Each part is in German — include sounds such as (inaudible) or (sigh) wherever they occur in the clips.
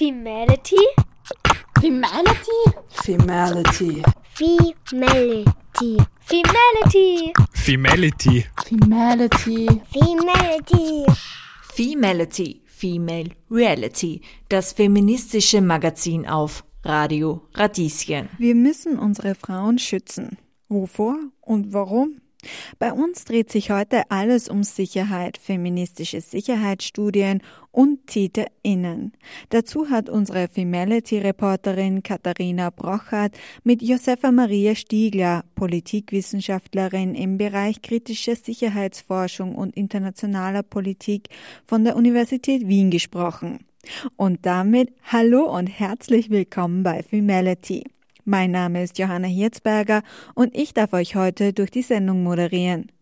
Femality? Femality? Femality. Femality. Femality. Femality. Femality. Femality. Femality, Female Reality, das feministische Magazin auf Radio Radieschen. Wir müssen unsere Frauen schützen. Wovor und warum? Bei uns dreht sich heute alles um Sicherheit, feministische Sicherheitsstudien und TäterInnen. Dazu hat unsere Femality-Reporterin Katharina Brochert mit Josefa Maria Stiegler, Politikwissenschaftlerin im Bereich kritischer Sicherheitsforschung und internationaler Politik von der Universität Wien gesprochen. Und damit hallo und herzlich willkommen bei Femality. Mein Name ist Johanna Hirzberger und ich darf euch heute durch die Sendung moderieren.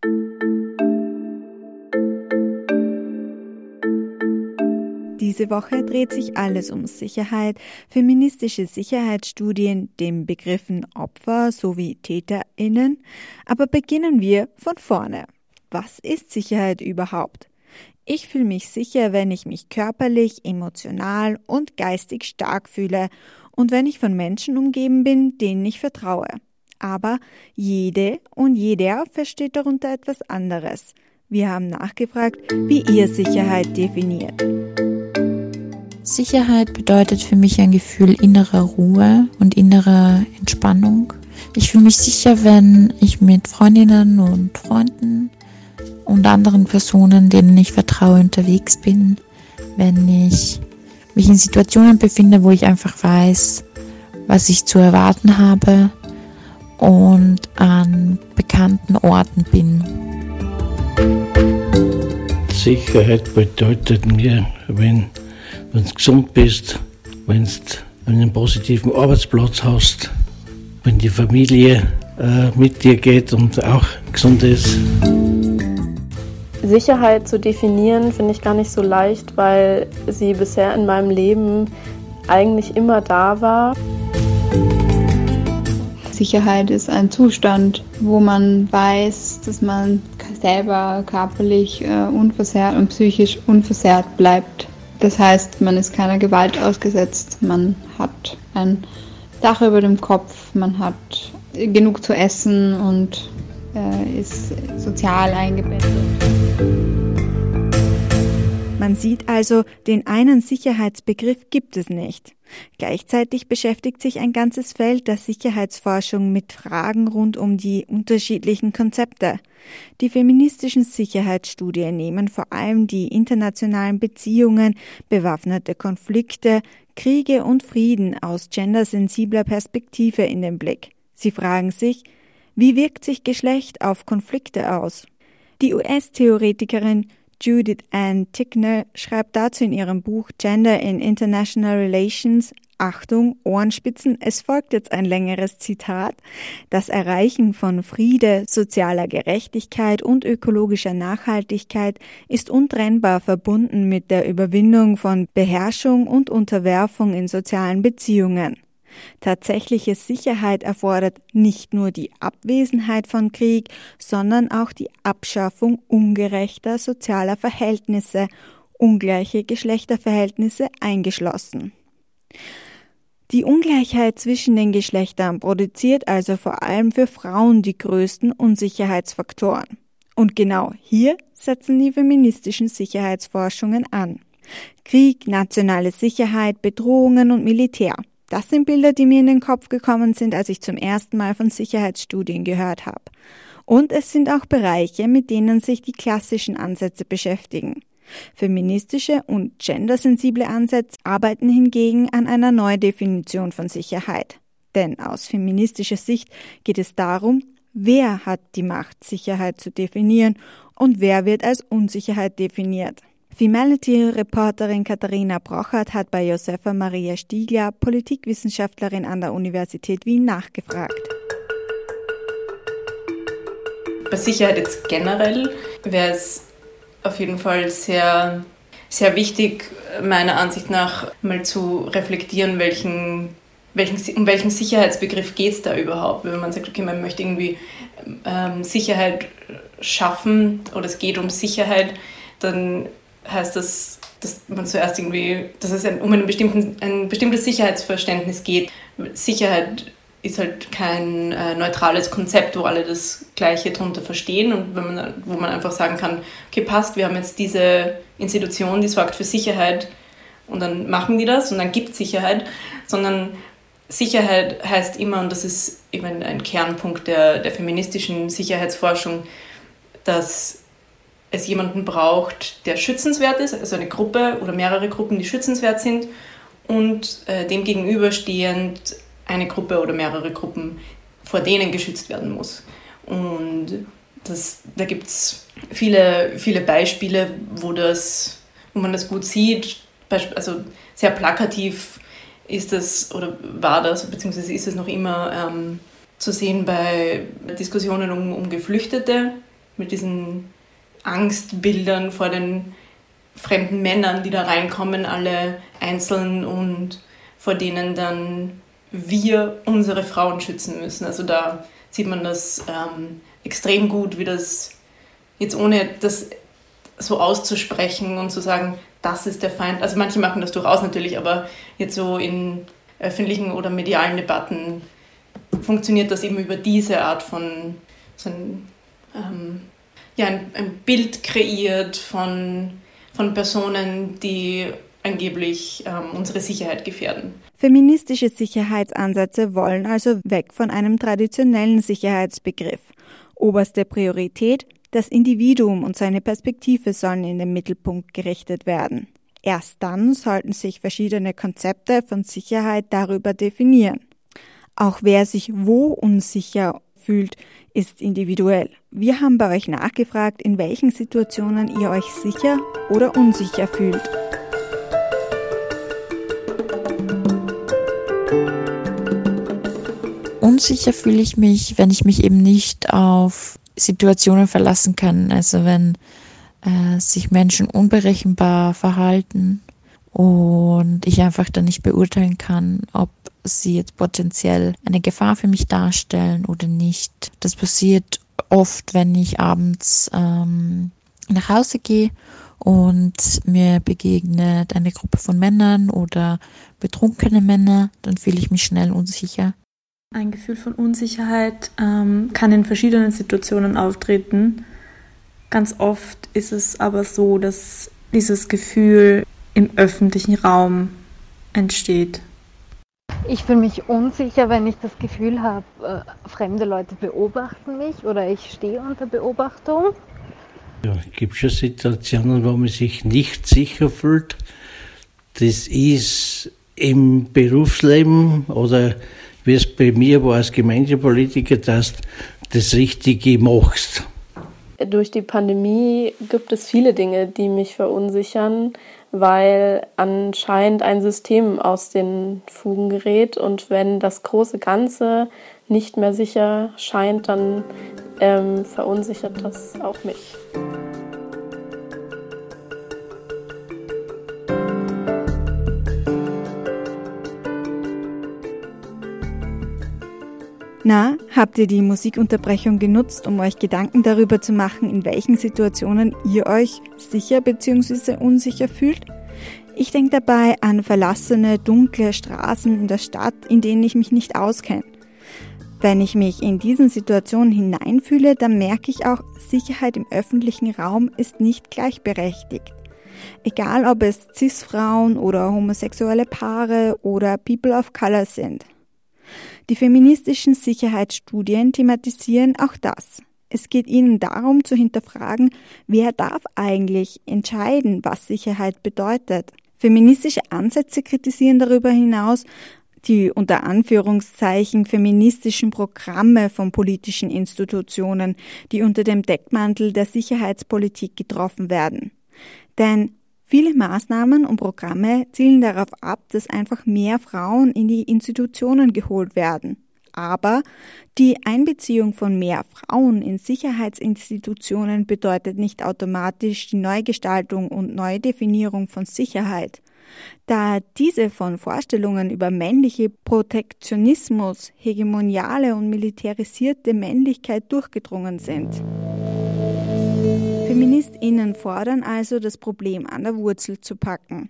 Diese Woche dreht sich alles um Sicherheit, feministische Sicherheitsstudien, den Begriffen Opfer sowie Täterinnen. Aber beginnen wir von vorne. Was ist Sicherheit überhaupt? Ich fühle mich sicher, wenn ich mich körperlich, emotional und geistig stark fühle und wenn ich von Menschen umgeben bin, denen ich vertraue. Aber jede und jeder versteht darunter etwas anderes. Wir haben nachgefragt, wie ihr Sicherheit definiert. Sicherheit bedeutet für mich ein Gefühl innerer Ruhe und innerer Entspannung. Ich fühle mich sicher, wenn ich mit Freundinnen und Freunden und anderen Personen, denen ich vertraue, unterwegs bin, wenn ich mich in Situationen befinde, wo ich einfach weiß, was ich zu erwarten habe und an bekannten Orten bin. Sicherheit bedeutet mir, wenn du gesund bist, wenn du einen positiven Arbeitsplatz hast, wenn die Familie äh, mit dir geht und auch gesund ist. Sicherheit zu definieren finde ich gar nicht so leicht, weil sie bisher in meinem Leben eigentlich immer da war. Sicherheit ist ein Zustand, wo man weiß, dass man selber körperlich äh, unversehrt und psychisch unversehrt bleibt. Das heißt, man ist keiner Gewalt ausgesetzt, man hat ein Dach über dem Kopf, man hat genug zu essen und äh, ist sozial eingebettet. Man sieht also, den einen Sicherheitsbegriff gibt es nicht. Gleichzeitig beschäftigt sich ein ganzes Feld der Sicherheitsforschung mit Fragen rund um die unterschiedlichen Konzepte. Die feministischen Sicherheitsstudien nehmen vor allem die internationalen Beziehungen, bewaffnete Konflikte, Kriege und Frieden aus gendersensibler Perspektive in den Blick. Sie fragen sich, wie wirkt sich Geschlecht auf Konflikte aus? Die US-Theoretikerin Judith Ann Tickner schreibt dazu in ihrem Buch Gender in International Relations Achtung, Ohrenspitzen, es folgt jetzt ein längeres Zitat. Das Erreichen von Friede, sozialer Gerechtigkeit und ökologischer Nachhaltigkeit ist untrennbar verbunden mit der Überwindung von Beherrschung und Unterwerfung in sozialen Beziehungen. Tatsächliche Sicherheit erfordert nicht nur die Abwesenheit von Krieg, sondern auch die Abschaffung ungerechter sozialer Verhältnisse, ungleiche Geschlechterverhältnisse eingeschlossen. Die Ungleichheit zwischen den Geschlechtern produziert also vor allem für Frauen die größten Unsicherheitsfaktoren. Und genau hier setzen die feministischen Sicherheitsforschungen an. Krieg, nationale Sicherheit, Bedrohungen und Militär. Das sind Bilder, die mir in den Kopf gekommen sind, als ich zum ersten Mal von Sicherheitsstudien gehört habe. Und es sind auch Bereiche, mit denen sich die klassischen Ansätze beschäftigen. Feministische und gendersensible Ansätze arbeiten hingegen an einer Neudefinition von Sicherheit. Denn aus feministischer Sicht geht es darum, wer hat die Macht, Sicherheit zu definieren und wer wird als Unsicherheit definiert. Femality-Reporterin Katharina Brochert hat bei Josefa Maria Stiegler, Politikwissenschaftlerin an der Universität Wien, nachgefragt. Bei Sicherheit jetzt generell wäre es auf jeden Fall sehr, sehr wichtig, meiner Ansicht nach mal zu reflektieren, welchen, welchen, um welchen Sicherheitsbegriff geht es da überhaupt. Wenn man sagt, okay, man möchte irgendwie ähm, Sicherheit schaffen oder es geht um Sicherheit, dann heißt das dass man zuerst irgendwie, dass es ein, um bestimmten, ein bestimmtes Sicherheitsverständnis geht. Sicherheit ist halt kein äh, neutrales Konzept, wo alle das Gleiche drunter verstehen und man, wo man einfach sagen kann, okay, passt, wir haben jetzt diese Institution, die sorgt für Sicherheit und dann machen die das und dann gibt es Sicherheit, sondern Sicherheit heißt immer, und das ist eben ein Kernpunkt der, der feministischen Sicherheitsforschung, dass es jemanden braucht, der schützenswert ist, also eine Gruppe oder mehrere Gruppen, die schützenswert sind und äh, dem gegenüberstehend eine Gruppe oder mehrere Gruppen, vor denen geschützt werden muss. Und das, da gibt es viele, viele Beispiele, wo, das, wo man das gut sieht. Also sehr plakativ ist das oder war das, beziehungsweise ist es noch immer ähm, zu sehen bei Diskussionen um, um Geflüchtete mit diesen Angstbildern vor den fremden Männern, die da reinkommen, alle einzeln und vor denen dann wir unsere Frauen schützen müssen. Also da sieht man das ähm, extrem gut, wie das jetzt ohne das so auszusprechen und zu sagen, das ist der Feind. Also manche machen das durchaus natürlich, aber jetzt so in öffentlichen oder medialen Debatten funktioniert das eben über diese Art von so ein, ähm, ja, ein, ein, Bild kreiert von, von Personen, die angeblich ähm, unsere Sicherheit gefährden. Feministische Sicherheitsansätze wollen also weg von einem traditionellen Sicherheitsbegriff. Oberste Priorität, das Individuum und seine Perspektive sollen in den Mittelpunkt gerichtet werden. Erst dann sollten sich verschiedene Konzepte von Sicherheit darüber definieren. Auch wer sich wo unsicher fühlt, ist individuell. Wir haben bei euch nachgefragt, in welchen Situationen ihr euch sicher oder unsicher fühlt. unsicher fühle ich mich, wenn ich mich eben nicht auf Situationen verlassen kann. Also wenn äh, sich Menschen unberechenbar verhalten und ich einfach dann nicht beurteilen kann, ob sie jetzt potenziell eine Gefahr für mich darstellen oder nicht. Das passiert oft, wenn ich abends ähm, nach Hause gehe und mir begegnet eine Gruppe von Männern oder betrunkene Männer, dann fühle ich mich schnell unsicher. Ein Gefühl von Unsicherheit ähm, kann in verschiedenen Situationen auftreten. Ganz oft ist es aber so, dass dieses Gefühl im öffentlichen Raum entsteht. Ich fühle mich unsicher, wenn ich das Gefühl habe, äh, fremde Leute beobachten mich oder ich stehe unter Beobachtung. Ja, es gibt schon Situationen, wo man sich nicht sicher fühlt. Das ist im Berufsleben oder wie es bei mir war als Gemeindepolitiker, dass du das Richtige machst. Durch die Pandemie gibt es viele Dinge, die mich verunsichern, weil anscheinend ein System aus den Fugen gerät und wenn das große Ganze nicht mehr sicher scheint, dann ähm, verunsichert das auch mich. Na, habt ihr die Musikunterbrechung genutzt, um euch Gedanken darüber zu machen, in welchen Situationen ihr euch sicher bzw. unsicher fühlt? Ich denke dabei an verlassene, dunkle Straßen in der Stadt, in denen ich mich nicht auskenne. Wenn ich mich in diesen Situationen hineinfühle, dann merke ich auch, Sicherheit im öffentlichen Raum ist nicht gleichberechtigt. Egal ob es CIS-Frauen oder homosexuelle Paare oder People of Color sind. Die feministischen Sicherheitsstudien thematisieren auch das. Es geht ihnen darum zu hinterfragen, wer darf eigentlich entscheiden, was Sicherheit bedeutet. Feministische Ansätze kritisieren darüber hinaus die unter Anführungszeichen feministischen Programme von politischen Institutionen, die unter dem Deckmantel der Sicherheitspolitik getroffen werden. Denn Viele Maßnahmen und Programme zielen darauf ab, dass einfach mehr Frauen in die Institutionen geholt werden. Aber die Einbeziehung von mehr Frauen in Sicherheitsinstitutionen bedeutet nicht automatisch die Neugestaltung und Neudefinierung von Sicherheit. Da diese von Vorstellungen über männliche Protektionismus, hegemoniale und militarisierte Männlichkeit durchgedrungen sind. FeministInnen fordern also, das Problem an der Wurzel zu packen.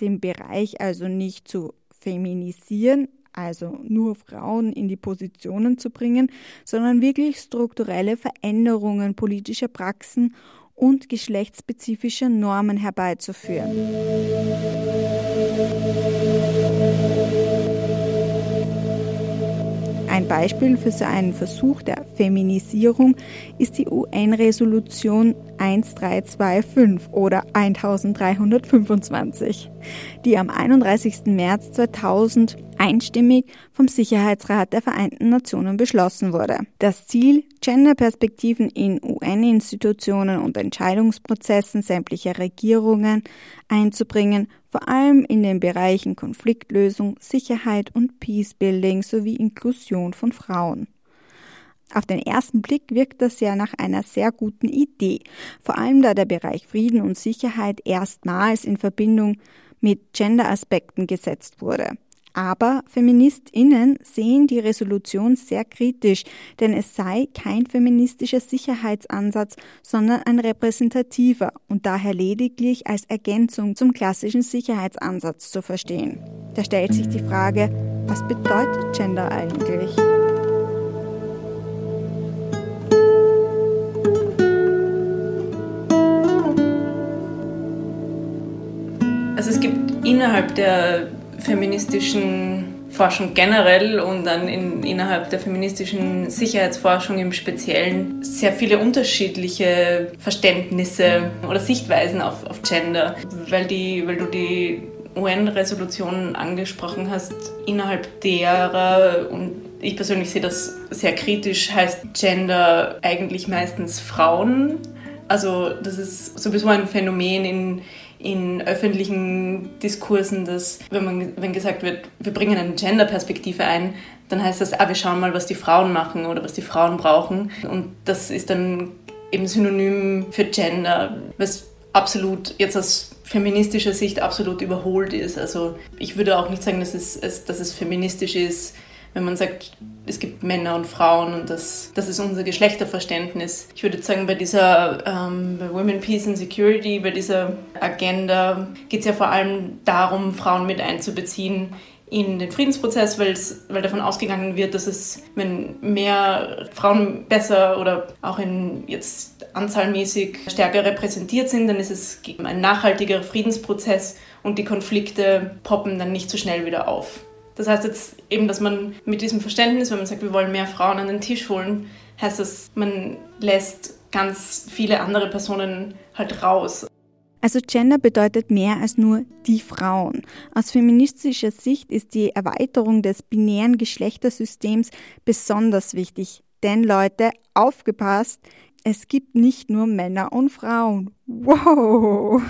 Den Bereich also nicht zu feminisieren, also nur Frauen in die Positionen zu bringen, sondern wirklich strukturelle Veränderungen politischer Praxen und geschlechtsspezifischer Normen herbeizuführen. Ein Beispiel für so einen Versuch der Feminisierung ist die UN-Resolution 1325 oder 1325, die am 31. März 2000 einstimmig vom Sicherheitsrat der Vereinten Nationen beschlossen wurde. Das Ziel, Genderperspektiven in UN-Institutionen und Entscheidungsprozessen sämtlicher Regierungen einzubringen, vor allem in den Bereichen Konfliktlösung, Sicherheit und Peacebuilding sowie Inklusion von Frauen. Auf den ersten Blick wirkt das ja nach einer sehr guten Idee, vor allem da der Bereich Frieden und Sicherheit erstmals in Verbindung mit Gender-Aspekten gesetzt wurde. Aber Feministinnen sehen die Resolution sehr kritisch, denn es sei kein feministischer Sicherheitsansatz, sondern ein repräsentativer und daher lediglich als Ergänzung zum klassischen Sicherheitsansatz zu verstehen. Da stellt sich die Frage, was bedeutet Gender eigentlich? Also es gibt innerhalb der feministischen Forschung generell und dann in, innerhalb der feministischen Sicherheitsforschung im Speziellen sehr viele unterschiedliche Verständnisse oder Sichtweisen auf, auf Gender, weil, die, weil du die UN-Resolution angesprochen hast, innerhalb derer und ich persönlich sehe das sehr kritisch, heißt Gender eigentlich meistens Frauen. Also das ist sowieso ein Phänomen in, in öffentlichen Diskursen, dass wenn, man, wenn gesagt wird, wir bringen eine Gender-Perspektive ein, dann heißt das, ah, wir schauen mal, was die Frauen machen oder was die Frauen brauchen. Und das ist dann eben Synonym für Gender, was absolut jetzt aus feministischer Sicht absolut überholt ist. Also ich würde auch nicht sagen, dass es, dass es feministisch ist, wenn man sagt, es gibt Männer und Frauen und das, das ist unser Geschlechterverständnis. Ich würde sagen, bei dieser ähm, bei Women, Peace and Security, bei dieser Agenda geht es ja vor allem darum, Frauen mit einzubeziehen in den Friedensprozess, weil davon ausgegangen wird, dass es, wenn mehr Frauen besser oder auch in jetzt anzahlmäßig stärker repräsentiert sind, dann ist es ein nachhaltiger Friedensprozess und die Konflikte poppen dann nicht so schnell wieder auf. Das heißt jetzt eben, dass man mit diesem Verständnis, wenn man sagt, wir wollen mehr Frauen an den Tisch holen, heißt das, man lässt ganz viele andere Personen halt raus. Also Gender bedeutet mehr als nur die Frauen. Aus feministischer Sicht ist die Erweiterung des binären Geschlechtersystems besonders wichtig. Denn Leute, aufgepasst, es gibt nicht nur Männer und Frauen. Wow!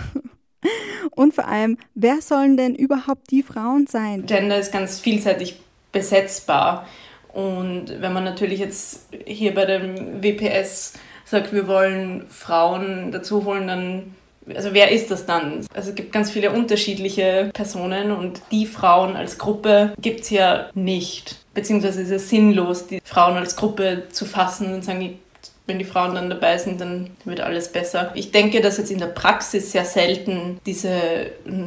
Und vor allem, wer sollen denn überhaupt die Frauen sein? Gender ist ganz vielseitig besetzbar. Und wenn man natürlich jetzt hier bei dem WPS sagt, wir wollen Frauen dazu holen, dann, also wer ist das dann? Also es gibt ganz viele unterschiedliche Personen und die Frauen als Gruppe gibt es ja nicht. Beziehungsweise ist es sinnlos, die Frauen als Gruppe zu fassen und sagen, wenn die Frauen dann dabei sind, dann wird alles besser. Ich denke, dass jetzt in der Praxis sehr selten diese,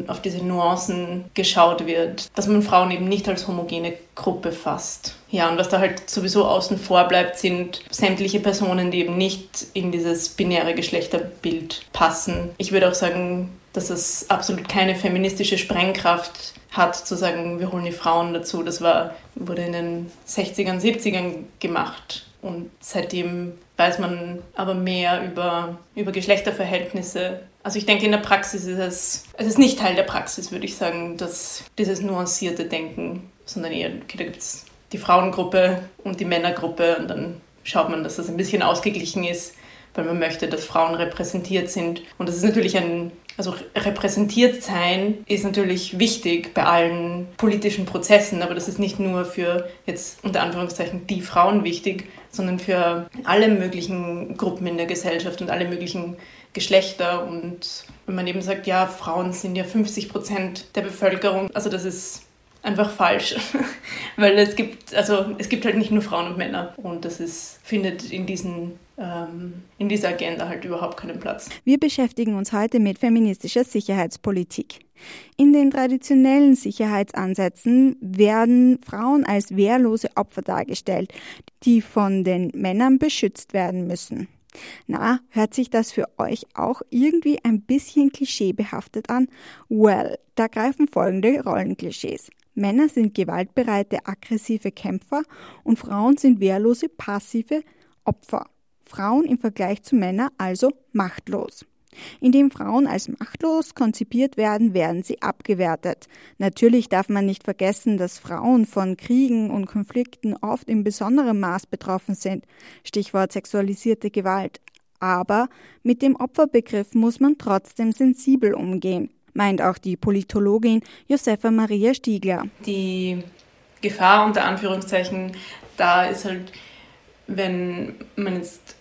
auf diese Nuancen geschaut wird, dass man Frauen eben nicht als homogene Gruppe fasst. Ja, und was da halt sowieso außen vor bleibt, sind sämtliche Personen, die eben nicht in dieses binäre Geschlechterbild passen. Ich würde auch sagen, dass es absolut keine feministische Sprengkraft hat, zu sagen, wir holen die Frauen dazu. Das war, wurde in den 60ern, 70ern gemacht. Und seitdem weiß man aber mehr über, über Geschlechterverhältnisse. Also ich denke, in der Praxis ist es, es ist nicht Teil der Praxis, würde ich sagen, dass dieses nuancierte Denken, sondern eher, okay, da gibt es die Frauengruppe und die Männergruppe und dann schaut man, dass das ein bisschen ausgeglichen ist, weil man möchte, dass Frauen repräsentiert sind. Und das ist natürlich ein also repräsentiert sein ist natürlich wichtig bei allen politischen Prozessen, aber das ist nicht nur für jetzt unter Anführungszeichen die Frauen wichtig, sondern für alle möglichen Gruppen in der Gesellschaft und alle möglichen Geschlechter. Und wenn man eben sagt, ja, Frauen sind ja 50 Prozent der Bevölkerung, also das ist einfach falsch, (laughs) weil es gibt, also es gibt halt nicht nur Frauen und Männer und das ist, findet in diesen in dieser Agenda halt überhaupt keinen Platz. Wir beschäftigen uns heute mit feministischer Sicherheitspolitik. In den traditionellen Sicherheitsansätzen werden Frauen als wehrlose Opfer dargestellt, die von den Männern beschützt werden müssen. Na, hört sich das für euch auch irgendwie ein bisschen klischeebehaftet an? Well, da greifen folgende Rollenklischees. Männer sind gewaltbereite, aggressive Kämpfer und Frauen sind wehrlose, passive Opfer. Frauen im Vergleich zu Männern also machtlos. Indem Frauen als machtlos konzipiert werden, werden sie abgewertet. Natürlich darf man nicht vergessen, dass Frauen von Kriegen und Konflikten oft in besonderem Maß betroffen sind. Stichwort sexualisierte Gewalt. Aber mit dem Opferbegriff muss man trotzdem sensibel umgehen, meint auch die Politologin Josefa Maria Stiegler. Die Gefahr unter Anführungszeichen da ist halt, wenn man jetzt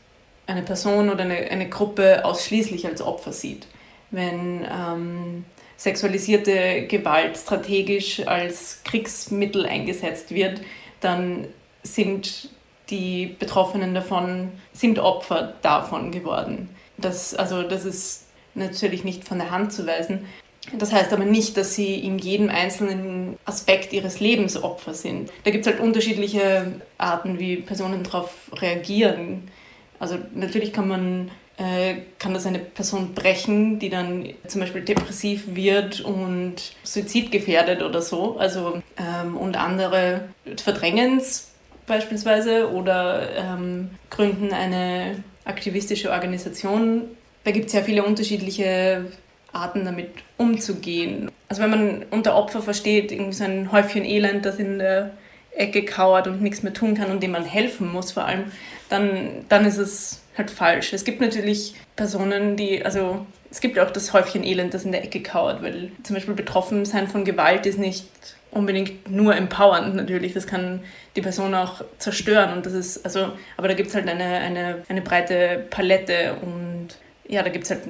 eine Person oder eine, eine Gruppe ausschließlich als Opfer sieht. Wenn ähm, sexualisierte Gewalt strategisch als Kriegsmittel eingesetzt wird, dann sind die Betroffenen davon, sind Opfer davon geworden. Das, also das ist natürlich nicht von der Hand zu weisen. Das heißt aber nicht, dass sie in jedem einzelnen Aspekt ihres Lebens Opfer sind. Da gibt es halt unterschiedliche Arten, wie Personen darauf reagieren. Also natürlich kann man äh, kann das eine Person brechen, die dann zum Beispiel depressiv wird und suizidgefährdet oder so. Also ähm, und andere verdrängen es beispielsweise oder ähm, gründen eine aktivistische Organisation. Da gibt es ja viele unterschiedliche Arten damit umzugehen. Also wenn man unter Opfer versteht, irgendwie so ein Häufchen Elend, das in der Ecke kauert und nichts mehr tun kann und dem man helfen muss vor allem, dann, dann ist es halt falsch. Es gibt natürlich Personen, die, also es gibt auch das Häufchen Elend, das in der Ecke kauert, weil zum Beispiel betroffen sein von Gewalt ist nicht unbedingt nur empowernd natürlich, das kann die Person auch zerstören und das ist, also, aber da gibt es halt eine, eine, eine breite Palette und ja, da gibt es halt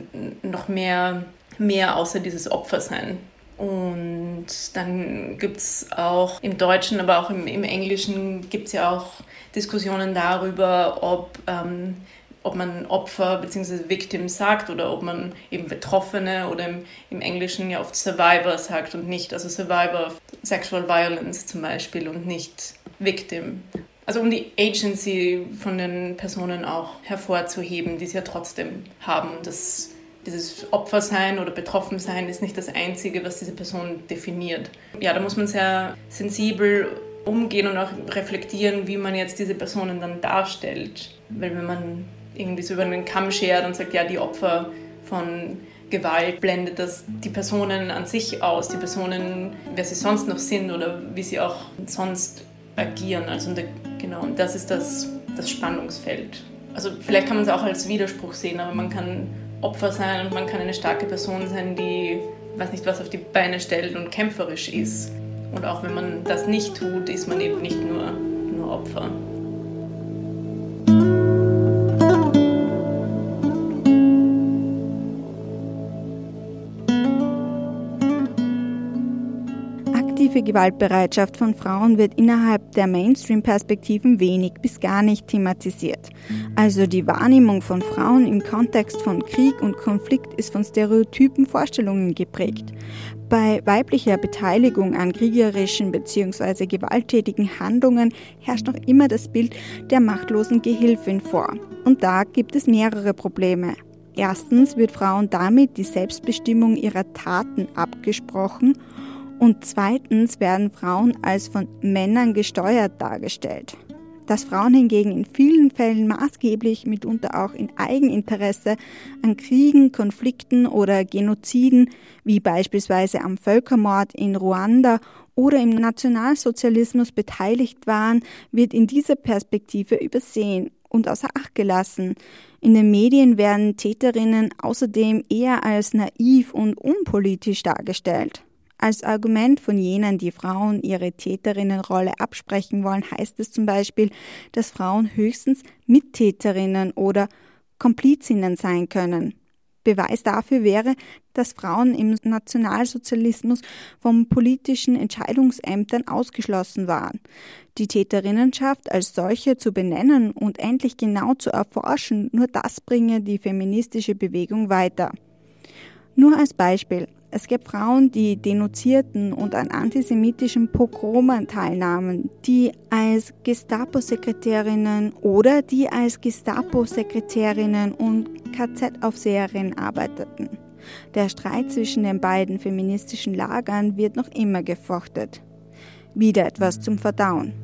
noch mehr, mehr außer dieses Opfersein. Und dann gibt es auch im Deutschen, aber auch im, im Englischen gibt es ja auch Diskussionen darüber, ob, ähm, ob man Opfer bzw. Victim sagt oder ob man eben Betroffene oder im, im Englischen ja oft Survivor sagt und nicht, also Survivor of Sexual Violence zum Beispiel und nicht Victim. Also um die Agency von den Personen auch hervorzuheben, die sie ja trotzdem haben. Das dieses Opfersein oder Betroffensein ist nicht das Einzige, was diese Person definiert. Ja, da muss man sehr sensibel umgehen und auch reflektieren, wie man jetzt diese Personen dann darstellt. Weil wenn man irgendwie so über den Kamm schert und sagt, ja, die Opfer von Gewalt blendet das die Personen an sich aus, die Personen, wer sie sonst noch sind oder wie sie auch sonst agieren. Also genau, und das ist das, das Spannungsfeld. Also vielleicht kann man es auch als Widerspruch sehen, aber man kann Opfer sein und man kann eine starke Person sein, die weiß nicht was auf die Beine stellt und kämpferisch ist. Und auch wenn man das nicht tut, ist man eben nicht nur, nur Opfer. Aktive Gewaltbereitschaft von Frauen wird innerhalb der Mainstream-Perspektiven wenig bis gar nicht thematisiert. Also die Wahrnehmung von Frauen im Kontext von Krieg und Konflikt ist von stereotypen Vorstellungen geprägt. Bei weiblicher Beteiligung an kriegerischen bzw. gewalttätigen Handlungen herrscht noch immer das Bild der machtlosen Gehilfin vor. Und da gibt es mehrere Probleme. Erstens wird Frauen damit die Selbstbestimmung ihrer Taten abgesprochen und zweitens werden Frauen als von Männern gesteuert dargestellt. Dass Frauen hingegen in vielen Fällen maßgeblich, mitunter auch in Eigeninteresse, an Kriegen, Konflikten oder Genoziden, wie beispielsweise am Völkermord in Ruanda oder im Nationalsozialismus beteiligt waren, wird in dieser Perspektive übersehen und außer Acht gelassen. In den Medien werden Täterinnen außerdem eher als naiv und unpolitisch dargestellt. Als Argument von jenen, die Frauen ihre Täterinnenrolle absprechen wollen, heißt es zum Beispiel, dass Frauen höchstens Mittäterinnen oder Komplizinnen sein können. Beweis dafür wäre, dass Frauen im Nationalsozialismus von politischen Entscheidungsämtern ausgeschlossen waren. Die Täterinnenschaft als solche zu benennen und endlich genau zu erforschen, nur das bringe die feministische Bewegung weiter. Nur als Beispiel. Es gibt Frauen, die denunzierten und an antisemitischen Pogromen teilnahmen, die als Gestapo-Sekretärinnen oder die als Gestapo-Sekretärinnen und KZ-Aufseherinnen arbeiteten. Der Streit zwischen den beiden feministischen Lagern wird noch immer gefochtet. Wieder etwas zum Verdauen.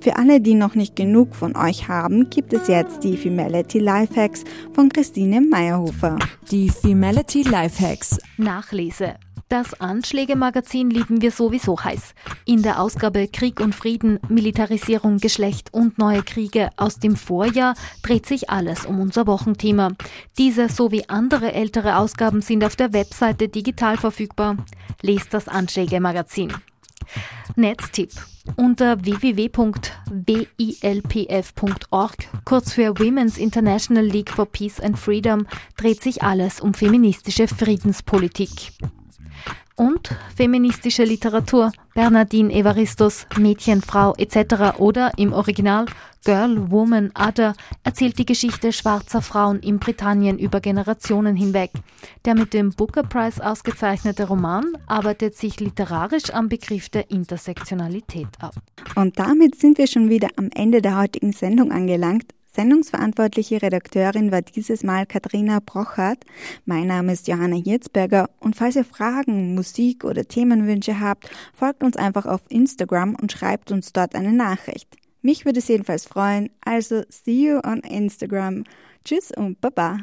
Für alle, die noch nicht genug von euch haben, gibt es jetzt die Femality Lifehacks von Christine Meyerhofer. Die Femality Lifehacks. Nachlese. Das Anschläge-Magazin lieben wir sowieso heiß. In der Ausgabe Krieg und Frieden, Militarisierung, Geschlecht und neue Kriege aus dem Vorjahr dreht sich alles um unser Wochenthema. Diese sowie andere ältere Ausgaben sind auf der Webseite digital verfügbar. Lest das Anschläge-Magazin. Netztipp. Unter www.wilpf.org, kurz für Women's International League for Peace and Freedom, dreht sich alles um feministische Friedenspolitik und feministische Literatur, Bernardine Evaristos, Mädchen, Frau etc. oder im Original Girl, Woman, Other erzählt die Geschichte schwarzer Frauen in Britannien über Generationen hinweg. Der mit dem Booker Prize ausgezeichnete Roman arbeitet sich literarisch am Begriff der Intersektionalität ab. Und damit sind wir schon wieder am Ende der heutigen Sendung angelangt. Sendungsverantwortliche Redakteurin war dieses Mal Katharina Brochert. Mein Name ist Johanna Hirzberger und falls ihr Fragen, Musik oder Themenwünsche habt, folgt uns einfach auf Instagram und schreibt uns dort eine Nachricht. Mich würde es jedenfalls freuen, also see you on Instagram. Tschüss und baba.